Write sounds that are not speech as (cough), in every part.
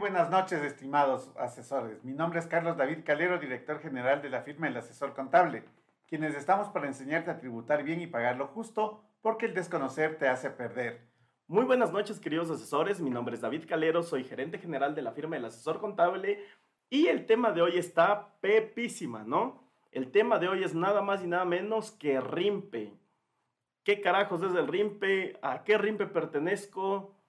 buenas noches, estimados asesores. Mi nombre es Carlos David Calero, director general de la firma El Asesor Contable, quienes estamos para enseñarte a tributar bien y pagar lo justo, porque el desconocer te hace perder. Muy buenas noches, queridos asesores. Mi nombre es David Calero, soy gerente general de la firma El Asesor Contable y el tema de hoy está pepísima, ¿no? El tema de hoy es nada más y nada menos que RIMPE. ¿Qué carajos es el RIMPE? ¿A qué RIMPE pertenezco?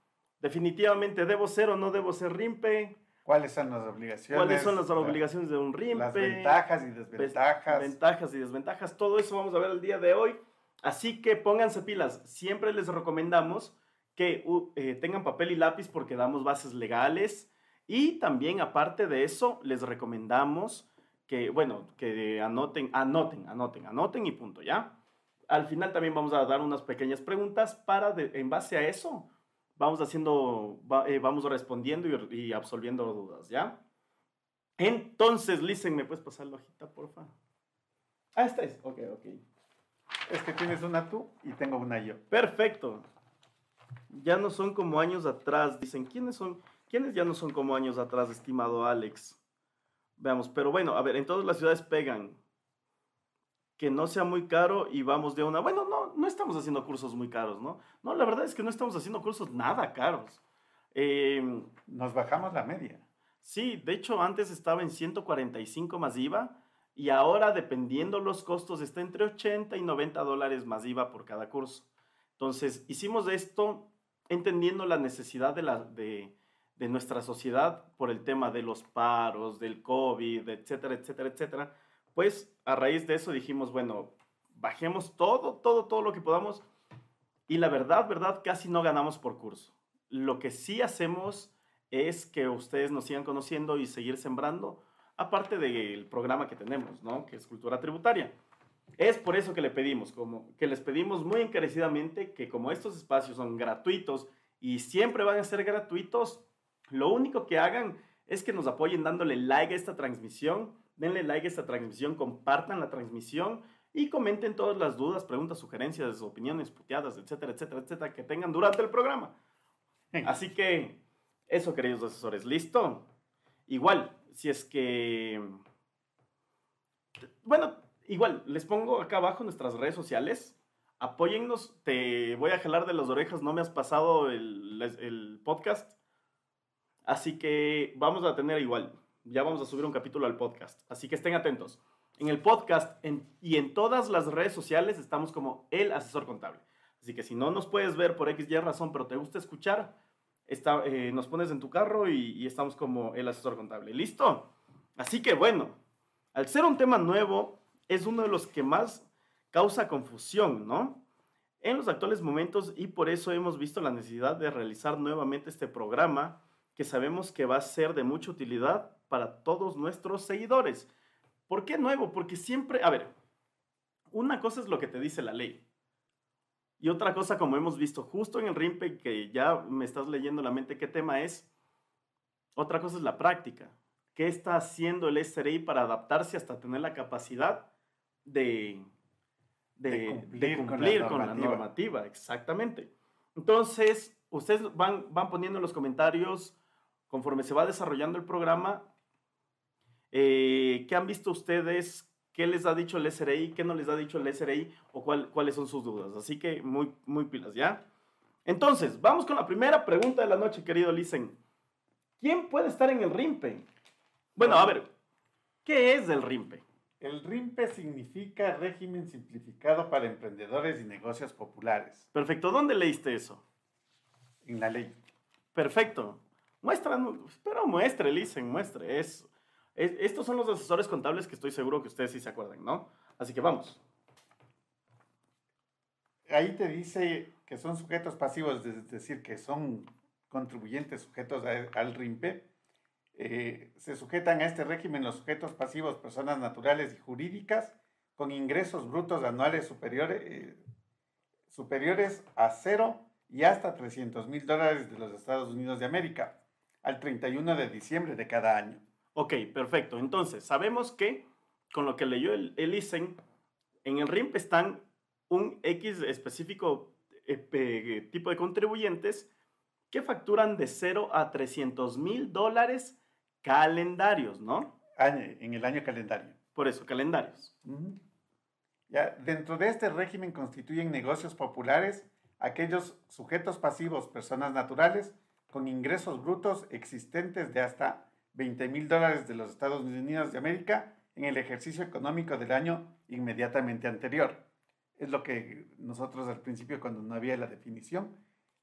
Definitivamente, ¿debo ser o no debo ser RIMPE? ¿Cuáles son las obligaciones? ¿Cuáles son las obligaciones de un RIMPE? Las ventajas y desventajas. Ventajas y desventajas. Todo eso vamos a ver el día de hoy. Así que pónganse pilas. Siempre les recomendamos que eh, tengan papel y lápiz porque damos bases legales. Y también, aparte de eso, les recomendamos que, bueno, que anoten, anoten, anoten, anoten y punto, ¿ya? Al final también vamos a dar unas pequeñas preguntas para, en base a eso, vamos haciendo, eh, vamos respondiendo y, absolviendo dudas, ¿ya? Entonces, Listen, ¿me puedes pasar la hojita, porfa? Ah, esta es, ok, ok. Es que tienes una tú y tengo una yo. Perfecto. Ya no son como años atrás, dicen. ¿Quiénes son? ¿Quiénes ya no son como años atrás, estimado Alex? Veamos, pero bueno, a ver, en todas las ciudades pegan. Que no sea muy caro y vamos de una. Bueno, no, no estamos haciendo cursos muy caros, ¿no? No, la verdad es que no estamos haciendo cursos nada caros. Em, Nos bajamos la media. Sí, de hecho antes estaba en 145 más IVA y ahora dependiendo los costos está entre 80 y 90 dólares más IVA por cada curso. Entonces hicimos esto entendiendo la necesidad de, la, de, de nuestra sociedad por el tema de los paros, del COVID, etcétera, etcétera, etcétera, pues a raíz de eso dijimos, bueno, bajemos todo, todo, todo lo que podamos. Y la verdad, verdad, casi no ganamos por curso. Lo que sí hacemos es que ustedes nos sigan conociendo y seguir sembrando, aparte del programa que tenemos, ¿no? Que es cultura tributaria. Es por eso que le pedimos, como que les pedimos muy encarecidamente que como estos espacios son gratuitos y siempre van a ser gratuitos, lo único que hagan es que nos apoyen dándole like a esta transmisión, denle like a esta transmisión, compartan la transmisión y comenten todas las dudas, preguntas, sugerencias, opiniones, puteadas, etcétera, etcétera, etcétera, que tengan durante el programa. Así que eso, queridos asesores, ¿listo? Igual, si es que... Bueno, igual, les pongo acá abajo nuestras redes sociales. Apóyennos, te voy a jalar de las orejas, no me has pasado el, el podcast Así que vamos a tener igual, ya vamos a subir un capítulo al podcast. Así que estén atentos. En el podcast y en todas las redes sociales estamos como el asesor contable. Así que si no nos puedes ver por X y razón, pero te gusta escuchar, está, eh, nos pones en tu carro y, y estamos como el asesor contable. ¿Listo? Así que bueno, al ser un tema nuevo, es uno de los que más causa confusión, ¿no? En los actuales momentos y por eso hemos visto la necesidad de realizar nuevamente este programa que sabemos que va a ser de mucha utilidad para todos nuestros seguidores. ¿Por qué nuevo? Porque siempre, a ver, una cosa es lo que te dice la ley. Y otra cosa, como hemos visto justo en el RIMPE, que ya me estás leyendo la mente qué tema es, otra cosa es la práctica. ¿Qué está haciendo el SRI para adaptarse hasta tener la capacidad de, de, cumplir, con, la, normativa. Exactamente. Entonces, ustedes van, van poniendo en los comentarios conforme se va desarrollando el programa, eh, ¿qué han visto ustedes? ¿Qué les ha dicho el SRI? ¿Qué no les ha dicho el SRI? ¿O cuáles son sus dudas? Así que muy, muy pilas, ¿ya? Entonces, vamos con la primera pregunta de la noche, querido Lisen. ¿Quién puede estar en el RIMPE? Bueno, a ver, ¿qué es el RIMPE? El RIMPE significa régimen simplificado para emprendedores y negocios populares. Perfecto, ¿dónde leíste eso? En la ley. Perfecto. Muestra, pero muestre, Listen, muestre. Es, estos son los asesores contables que estoy seguro que ustedes sí se acuerdan, ¿no? Así que vamos. Ahí te dice que son sujetos pasivos, es decir, que son contribuyentes sujetos al RIMPE. Eh, se sujetan a este régimen los sujetos pasivos, personas naturales y jurídicas, con ingresos brutos anuales superiores, eh, superiores a cero y hasta 300 mil dólares de los Estados Unidos de América al 31 de diciembre de cada año. Ok, perfecto. Entonces, sabemos que con lo que leyó el, el ISEN, en el RIMP están un X específico eh, tipo de contribuyentes que facturan de 0 a 300 mil dólares calendarios, ¿no? Año- en el año calendario. Por eso, calendarios. Ya, dentro de este régimen constituyen negocios populares aquellos sujetos pasivos, personas naturales, con ingresos brutos existentes de hasta 20 mil dólares de los Estados Unidos de América en el ejercicio económico del año inmediatamente anterior. Es lo que nosotros al principio, cuando no había la definición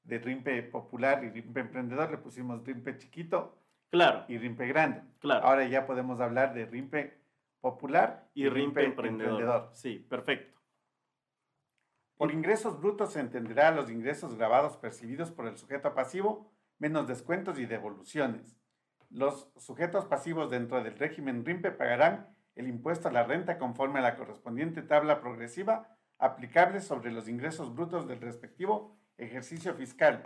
de RIMPE popular y RIMPE emprendedor, le pusimos RIMPE chiquito Claro, y RIMPE grande. claro. Ahora ya podemos hablar de RIMPE popular y RIMPE emprendedor. Sí, perfecto. Por ingresos brutos se entenderá los ingresos grabados percibidos por el sujeto pasivo, menos descuentos y devoluciones. Los sujetos pasivos dentro del régimen RIMPE pagarán el impuesto a la renta conforme a la correspondiente tabla progresiva aplicable sobre los ingresos brutos del respectivo ejercicio fiscal,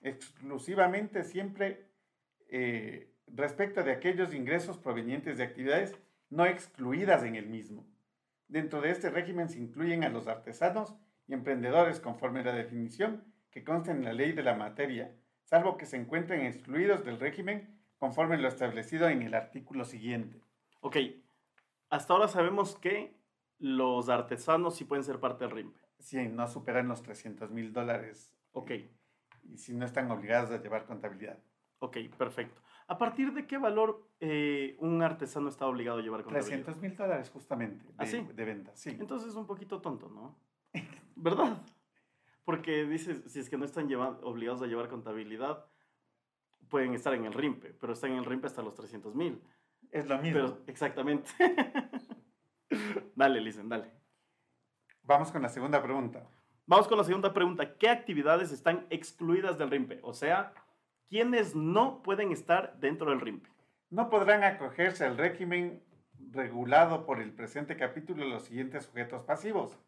exclusivamente siempre eh, respecto de aquellos ingresos provenientes de actividades no excluidas en el mismo. Dentro de este régimen se incluyen a los artesanos y emprendedores conforme a la definición que consta en la ley de la materia, salvo que se encuentren excluidos del régimen conforme lo establecido en el artículo siguiente. Ok, hasta ahora sabemos que los artesanos sí pueden ser parte del RIMPE. Si no superan los 300 mil dólares Ok, y si no están obligados a llevar contabilidad. ok, perfecto. ¿A partir de qué valor eh, un artesano está obligado a llevar contabilidad? 300 mil dólares justamente de, ¿Ah, sí? de venta, sí. Entonces es un poquito tonto, ¿no? (laughs) ¿Verdad? Porque dices, si es que no están lleva- obligados a llevar contabilidad, pueden estar en el RIMPE, pero están en el RIMPE hasta los 300 mil. Es lo mismo. Pero, exactamente. (laughs) dale, Lisen, dale. Vamos con la segunda pregunta. Vamos con la segunda pregunta. ¿Qué actividades están excluidas del RIMPE? O sea, ¿quiénes no pueden estar dentro del RIMPE? No podrán acogerse al régimen regulado por el presente capítulo los siguientes sujetos pasivos.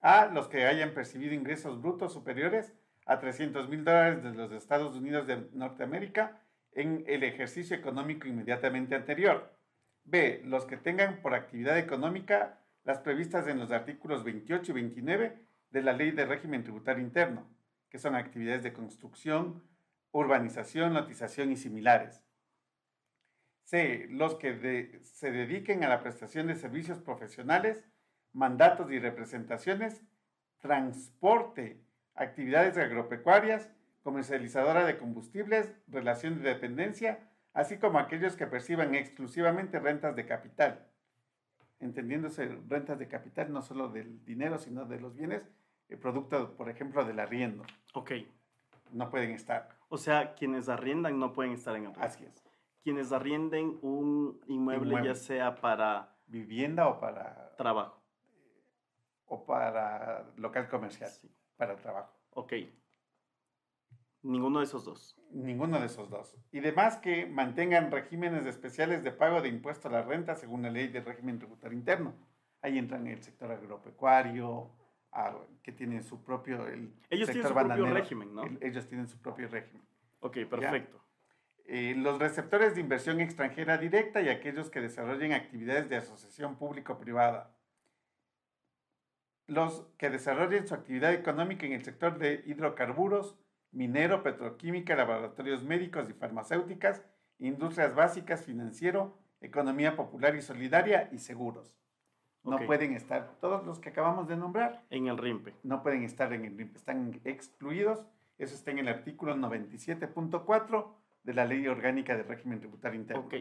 A. Los que hayan percibido ingresos brutos superiores a 300 mil dólares de los Estados Unidos de Norteamérica en el ejercicio económico inmediatamente anterior. B. Los que tengan por actividad económica las previstas en los artículos 28 y 29 de la Ley de Régimen Tributario Interno, que son actividades de construcción, urbanización, lotización y similares. C. Los que se dediquen a la prestación de servicios profesionales, mandatos y representaciones, transporte, actividades agropecuarias, comercializadora de combustibles, relación de dependencia, así como aquellos que perciban exclusivamente rentas de capital. Entendiéndose rentas de capital no solo del dinero, sino de los bienes, el producto, por ejemplo, del arriendo. Ok. No pueden estar. O sea, quienes arriendan no pueden estar en el RIMPE. Así es. Quienes arrienden un inmueble, Inmueble. ya sea para Vivienda o para, trabajo. o para local comercial, Sí. Para trabajo. Ok. Ninguno de esos dos. Ninguno de esos dos. Y demás que mantengan regímenes especiales de pago de impuesto a la renta según la ley de régimen tributario interno. Ahí entran el sector agropecuario, ah, que tienen su propio... El Ellos tienen sector su propio régimen, ¿no? El- ellos tienen su propio régimen. Ok, perfecto. Eh, los receptores de inversión extranjera directa y aquellos que desarrollen actividades de asociación público-privada. Los que desarrollen su actividad económica en el sector de hidrocarburos, minero, petroquímica, laboratorios médicos y farmacéuticas, industrias básicas, financiero, economía popular y solidaria y seguros. No pueden estar, todos los que acabamos de nombrar, En el RIMPE. no pueden estar en el RIMP, están excluidos. Eso está en el artículo 97.4 de la Ley Orgánica de Régimen Tributario Interno. Ok,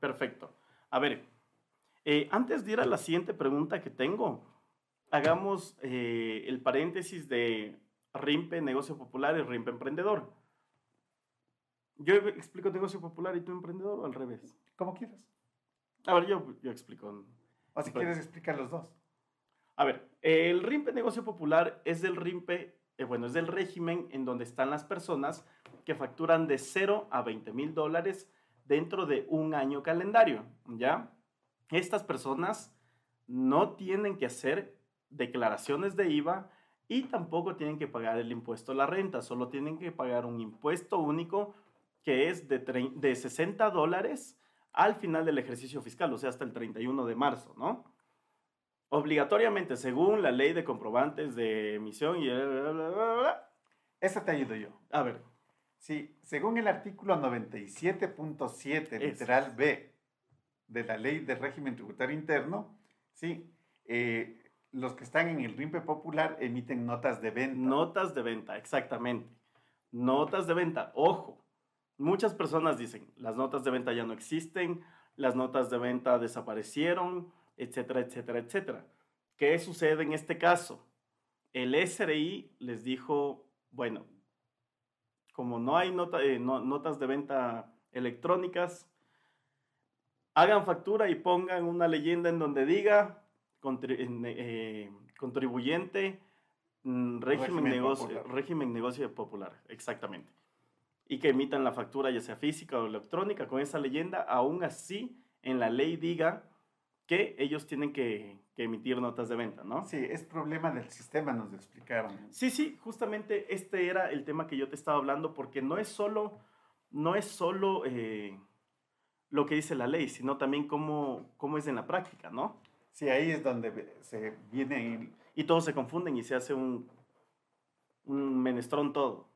perfecto. A ver, eh, antes de ir a la siguiente pregunta que tengo, hagamos eh, el paréntesis de RIMPE, negocio popular y RIMPE emprendedor. Yo explico negocio popular y tú emprendedor o al revés. Como quieras. A ver, yo, yo explico. O si quieres, explicar los dos. A ver, el RIMPE Negocio Popular es del RIMPE, eh, bueno, es del régimen en donde están las personas que facturan de 0 a 20 mil dólares dentro de un año calendario, ¿ya? Estas personas no tienen que hacer declaraciones de IVA y tampoco tienen que pagar el impuesto a la renta, solo tienen que pagar un impuesto único que es de, de 60 dólares al final del ejercicio fiscal, o sea, hasta el 31 de marzo, ¿no? Obligatoriamente, según la ley de comprobantes de emisión y... bla, bla, bla. Esa te ayudo yo. A ver, Sí, según el artículo 97.7, literal B, de la ley de régimen tributario interno, sí, eh, los que están en el RIMPE popular emiten notas de venta. Notas de venta, exactamente. Notas de venta, ojo. Muchas personas dicen, las notas de venta ya no existen, las notas de venta desaparecieron, etcétera, etcétera, etcétera. ¿Qué sucede en este caso? El SRI les dijo, bueno, como no hay eh, notas de venta electrónicas, hagan factura y pongan una leyenda en donde diga eh, contribuyente mm, régimen, negocio, régimen negocio popular, exactamente. Y que emitan la factura ya sea física o electrónica con esa leyenda, aún así en la ley diga que ellos tienen que, emitir notas de venta, ¿no? Sí, es problema del sistema, nos explicaron. Sí, sí, justamente este era el tema que yo te estaba hablando, porque no es solo, no es solo eh, lo que dice la ley, sino también cómo, cómo es en la práctica, ¿no? Sí, ahí es donde se viene... Y todos se confunden y se hace un, un menestrón todo.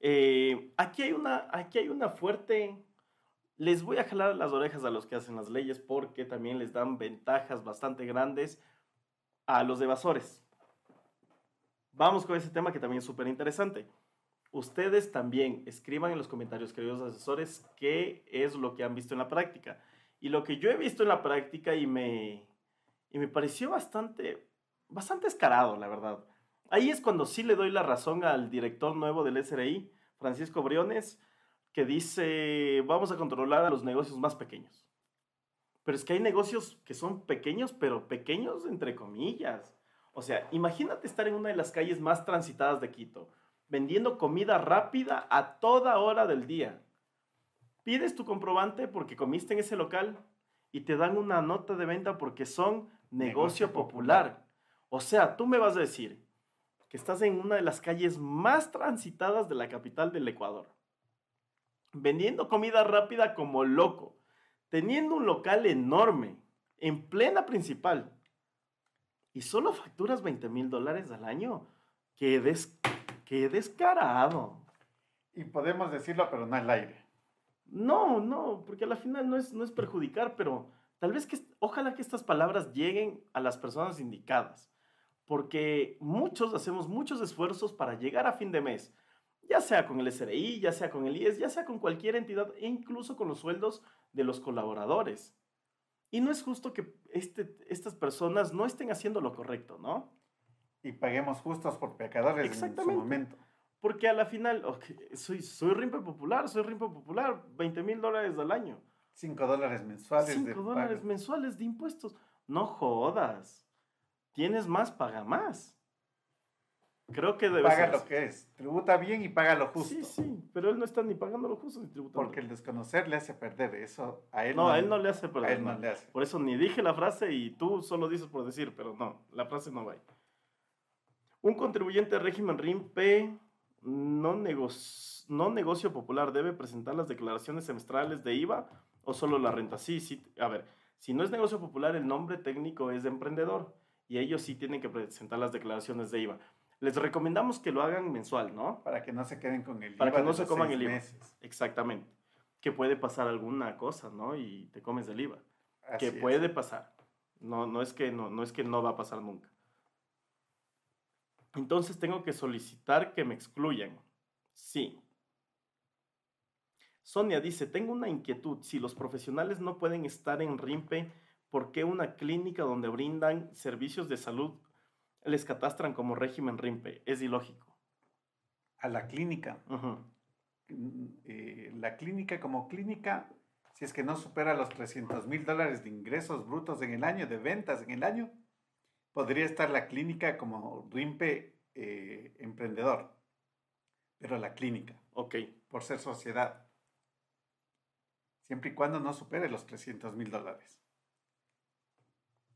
Eh, aquí, hay una, aquí hay una fuerte les voy a jalar las orejas a los que hacen las leyes porque también les dan ventajas bastante grandes a los evasores. Vamos con ese tema que también es súper interesante. Ustedes también escriban en los comentarios, queridos asesores, qué es lo que han visto en la práctica. Y lo que yo he visto en la práctica y me, y me pareció bastante, bastante escarado, la verdad. Ahí es cuando sí le doy la razón al director nuevo del SRI, Francisco Briones, que dice, vamos a controlar a los negocios más pequeños. Pero es que hay negocios que son pequeños, pero pequeños entre comillas. O sea, imagínate estar en una de las calles más transitadas de Quito, vendiendo comida rápida a toda hora del día. Pides tu comprobante porque comiste en ese local y te dan una nota de venta porque son negocio, popular. O sea, tú me vas a decir que estás en una de las calles más transitadas de la capital del Ecuador vendiendo comida rápida como loco, teniendo un local enorme, en plena principal, y solo facturas 20 mil dólares al año. ¡Qué, des, qué descarado! Y podemos decirlo, pero no al aire. No, no, porque al final no es, no es perjudicar, pero tal vez que, ojalá que estas palabras lleguen a las personas indicadas, porque muchos hacemos muchos esfuerzos para llegar a fin de mes, ya sea con el SRI, ya sea con el IES, ya sea con cualquier entidad e incluso con los sueldos de los colaboradores. Y no es justo que este, estas personas no estén haciendo lo correcto, ¿no? Y paguemos justos por pecadores en su momento. Porque a la final, soy, soy RIMPE popular, soy RIMPE popular, 20 mil dólares al año. 5 dólares mensuales. 5 dólares mensuales de impuestos. No jodas. Tienes más, paga más. Creo que debe Paga lo que es. Tributa bien y paga lo justo. Sí, sí, pero él no está ni pagando lo justo ni tributando. Porque el desconocer le hace perder. Eso a él no. a él no le hace perder. A él no, le hace. Por eso ni dije la frase y tú solo dices por decir, pero no, la frase no va ahí. Un contribuyente de régimen RIMP no, no negocio popular debe presentar las declaraciones semestrales de IVA o solo la renta. Sí, sí. A ver, si no es negocio popular, el nombre técnico es de emprendedor y ellos sí tienen que presentar las declaraciones de IVA. Les recomendamos que lo hagan mensual, ¿no? Para que no se queden con el IVA. Para que no se coman el IVA. Exactamente. Que puede pasar alguna cosa, ¿no? Y te comes el IVA. que puede pasar. No, no, es que no, no es que no va a pasar nunca. Entonces tengo que solicitar que me excluyan. Sí. Sonia dice, tengo una inquietud. Si los profesionales no pueden estar en RIMPE, ¿por qué una clínica donde brindan servicios de salud les catastran como régimen RIMPE. Es ilógico. A la clínica. Eh, la clínica como clínica, si es que no supera los 300 mil dólares de ingresos brutos en el año, de ventas en el año, podría estar la clínica como RIMPE eh, emprendedor. Pero la clínica. Ok. Por ser sociedad. Siempre y cuando no supere los 300 mil dólares.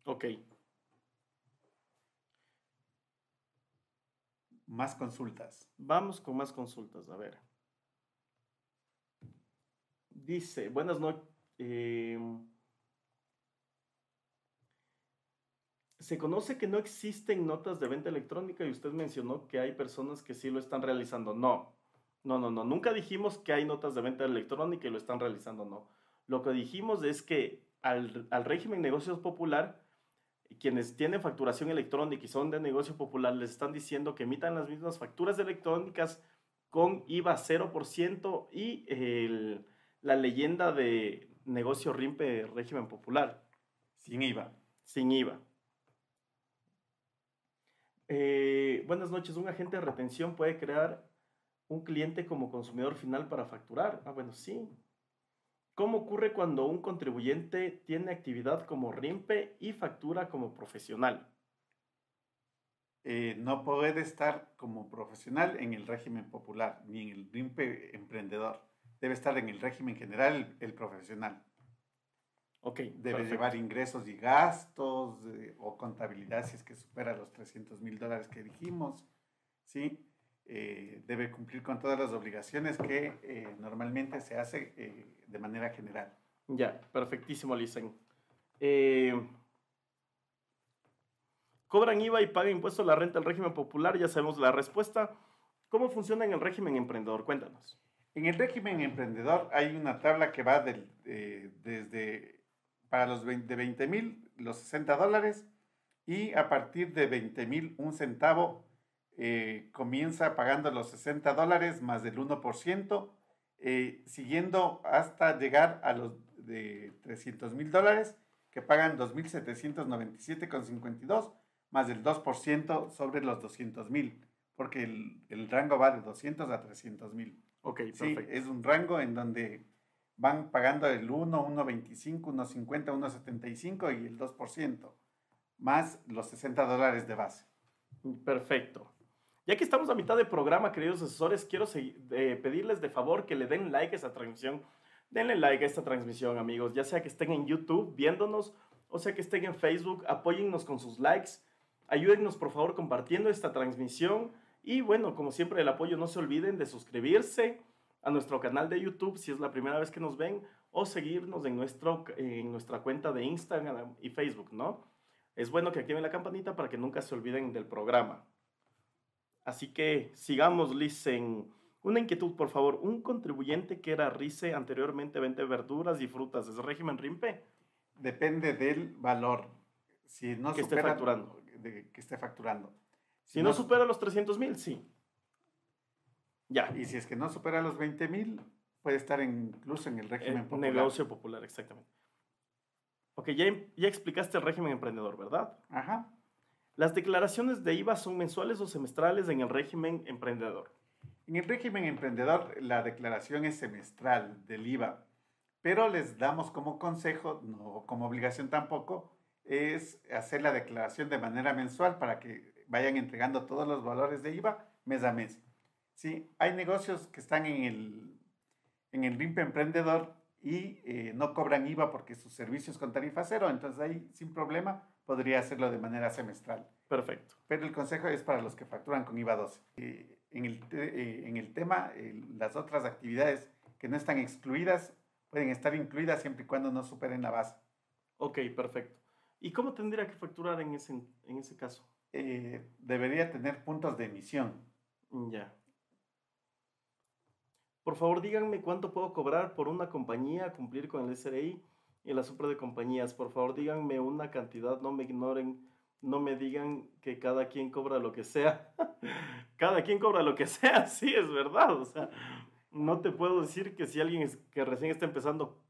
Ok. Más consultas. Vamos con más consultas, a ver. Dice, buenas noches. Em, se conoce que no existen notas de venta electrónica y usted mencionó que hay personas que sí lo están realizando. No, No, no, no. Nunca dijimos que hay notas de venta electrónica y lo están realizando, no. Lo que dijimos es que al, al régimen negocios popular, quienes tienen facturación electrónica y son de negocio popular, les están diciendo que emitan las mismas facturas electrónicas con IVA 0% y el, la leyenda de negocio RIMPE régimen popular. Sin IVA. Sin IVA. Eh, buenas noches. Un agente de retención puede crear un cliente como consumidor final para facturar. Ah, bueno, sí. ¿Cómo ocurre cuando un contribuyente tiene actividad como RIMPE y factura como profesional? Eh, no puede estar como profesional en el régimen popular ni en el RIMPE emprendedor. Debe estar en el régimen general el profesional. Ok. Debe llevar ingresos y gastos eh, o contabilidad si es que supera los 300 mil dólares que dijimos. ¿sí? Eh, debe cumplir con todas las obligaciones que eh, normalmente se hace de manera general. Ya, perfectísimo, Licen. ¿Cobran IVA y pagan impuestos la renta del régimen popular? Ya sabemos la respuesta. ¿Cómo funciona en el régimen emprendedor? Cuéntanos. En el régimen emprendedor hay una tabla que va del, desde para los 20, de 20 mil, los 60 dólares, y a partir de 20 mil, un centavo, eh, comienza pagando los 60 dólares más del 1%, eh, siguiendo hasta llegar a los de 300 mil dólares, que pagan 2.797,52, más del 2% sobre los 200 mil, porque el, el, rango va de 200 a 300 mil. Ok, perfecto. Sí, es un rango en donde van pagando el 1, 1,25, 1,50, 1,75 y el 2%, más los 60 dólares de base. Perfecto. Ya que estamos a mitad de programa, queridos asesores, quiero eh, pedirles de favor que le den like a esta transmisión. Denle like a esta transmisión, amigos, ya sea que estén en YouTube viéndonos o sea que estén en Facebook, apóyennos con sus likes. Ayúdennos, por favor, compartiendo esta transmisión. Y bueno, como siempre, el apoyo no se olviden de suscribirse, a nuestro canal de YouTube si es la primera vez que nos ven o seguirnos en, nuestro, en nuestra cuenta de Instagram y Facebook, ¿no? Es bueno que activen la campanita para que nunca se olviden del programa. Así que sigamos, Lisen. Una inquietud, por favor. ¿Un contribuyente que era RICE anteriormente vende verduras y frutas es régimen RIMPE? Depende del valor. Si no que esté facturando. que esté facturando. Si, no, supera los 300 mil, sí. Ya. Y si es que no supera los 20 mil, puede estar incluso en el régimen popular. Negocio popular, exactamente. Ok, ya, ya explicaste el régimen emprendedor, ¿verdad? Ajá. ¿Las declaraciones de IVA son mensuales o semestrales en el régimen emprendedor? En el régimen emprendedor la declaración es semestral del IVA, pero les damos como consejo, no como obligación tampoco, es hacer la declaración de manera mensual para que vayan entregando todos los valores de IVA mes a mes. Sí, hay negocios que están en el, en el emprendedor y eh, no cobran IVA porque sus servicios con tarifa cero, entonces ahí sin problema podría hacerlo de manera semestral. Perfecto. Pero el consejo es para los que facturan con IVA 12. Eh, en, el, eh, en el tema, las otras actividades que no están excluidas pueden estar incluidas siempre y cuando no superen la base. Ok, perfecto. ¿Y cómo tendría que facturar en ese, en ese caso? debería tener puntos de emisión. Ya. Por favor, díganme cuánto puedo cobrar por una compañía, cumplir con el SRI y la super de compañías. Por favor, díganme una cantidad, no me ignoren, no me digan que cada quien cobra lo que sea. (laughs) cada quien cobra lo que (laughs) sea, sí, es verdad. O sea, no te puedo decir que si alguien que recién está empezando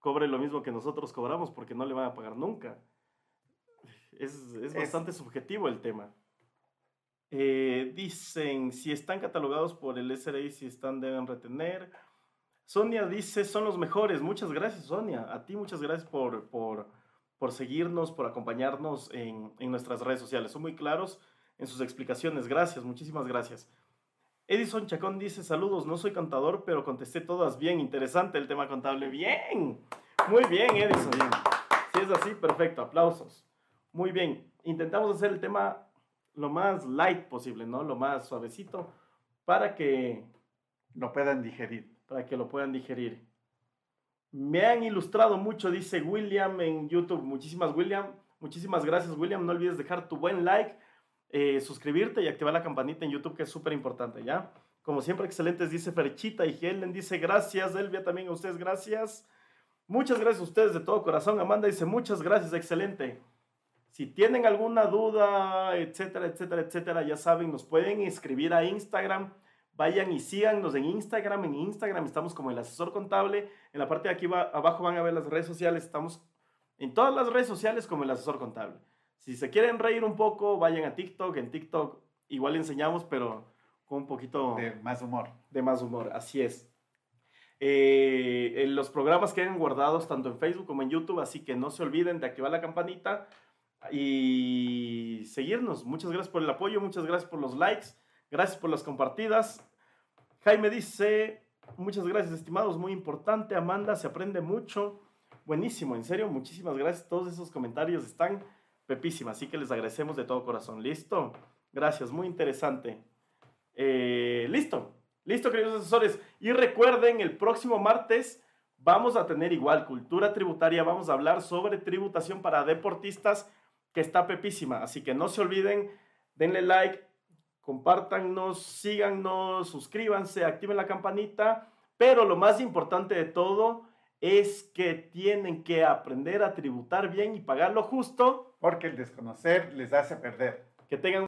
cobre lo mismo que nosotros cobramos porque no le van a pagar nunca. Es, es bastante subjetivo el tema. Eh, dicen, si están catalogados por el SRI, si están, deben retener. Sonia dice, son los mejores. Muchas gracias, Sonia. A ti muchas gracias por, por, por seguirnos, por acompañarnos en, en, nuestras redes sociales. Son muy claros en sus explicaciones. Gracias, muchísimas gracias. Edison Chacón dice, saludos, no soy contador, pero contesté todas bien. Interesante el tema contable. Bien. Muy bien, Edison. Si es así, perfecto. Aplausos. Muy bien. Intentamos hacer el tema lo más light posible, ¿no? Lo más suavecito para que lo puedan digerir. Para que lo puedan digerir. Me han ilustrado mucho, dice William en YouTube. Muchísimas, William. Muchísimas gracias, William. No olvides dejar tu buen like, eh, suscribirte y activar la campanita en YouTube, que es súper importante, ¿ya? Como siempre, excelentes, dice Ferchita y Helen dice gracias. Elvia también a ustedes, gracias. Muchas gracias a ustedes de todo corazón. Amanda dice muchas gracias, excelente. Si tienen alguna duda, etcétera, etcétera, etcétera, ya saben, nos pueden escribir a Instagram. Vayan y síganos en Instagram. En Instagram estamos como el asesor contable. En la parte de aquí abajo van a ver las redes sociales. Estamos en todas las redes sociales como el asesor contable. Si se quieren reír un poco, vayan a TikTok. En TikTok igual enseñamos, pero con un poquito... De más humor. De más humor, así es. Eh, en los programas quedan guardados tanto en Facebook como en YouTube, así que no se olviden de activar la campanita y seguirnos. Muchas gracias por el apoyo, muchas gracias por los likes, gracias por las compartidas. Jaime dice, muchas gracias estimados, muy importante. Amanda, se aprende mucho. Buenísimo, en serio, muchísimas gracias. Todos esos comentarios están pepísimos, así que les agradecemos de todo corazón. ¿Listo? Gracias, muy interesante. Eh, listo, listo, queridos asesores. Y recuerden, el próximo martes vamos a tener igual cultura tributaria, vamos a hablar sobre tributación para deportistas, que está pepísima. Así que no se olviden, denle like, compártanos, síganos, suscríbanse, activen la campanita. Pero lo más importante de todo es que tienen que aprender a tributar bien y pagar lo justo. Porque el desconocer les hace perder. Que tengan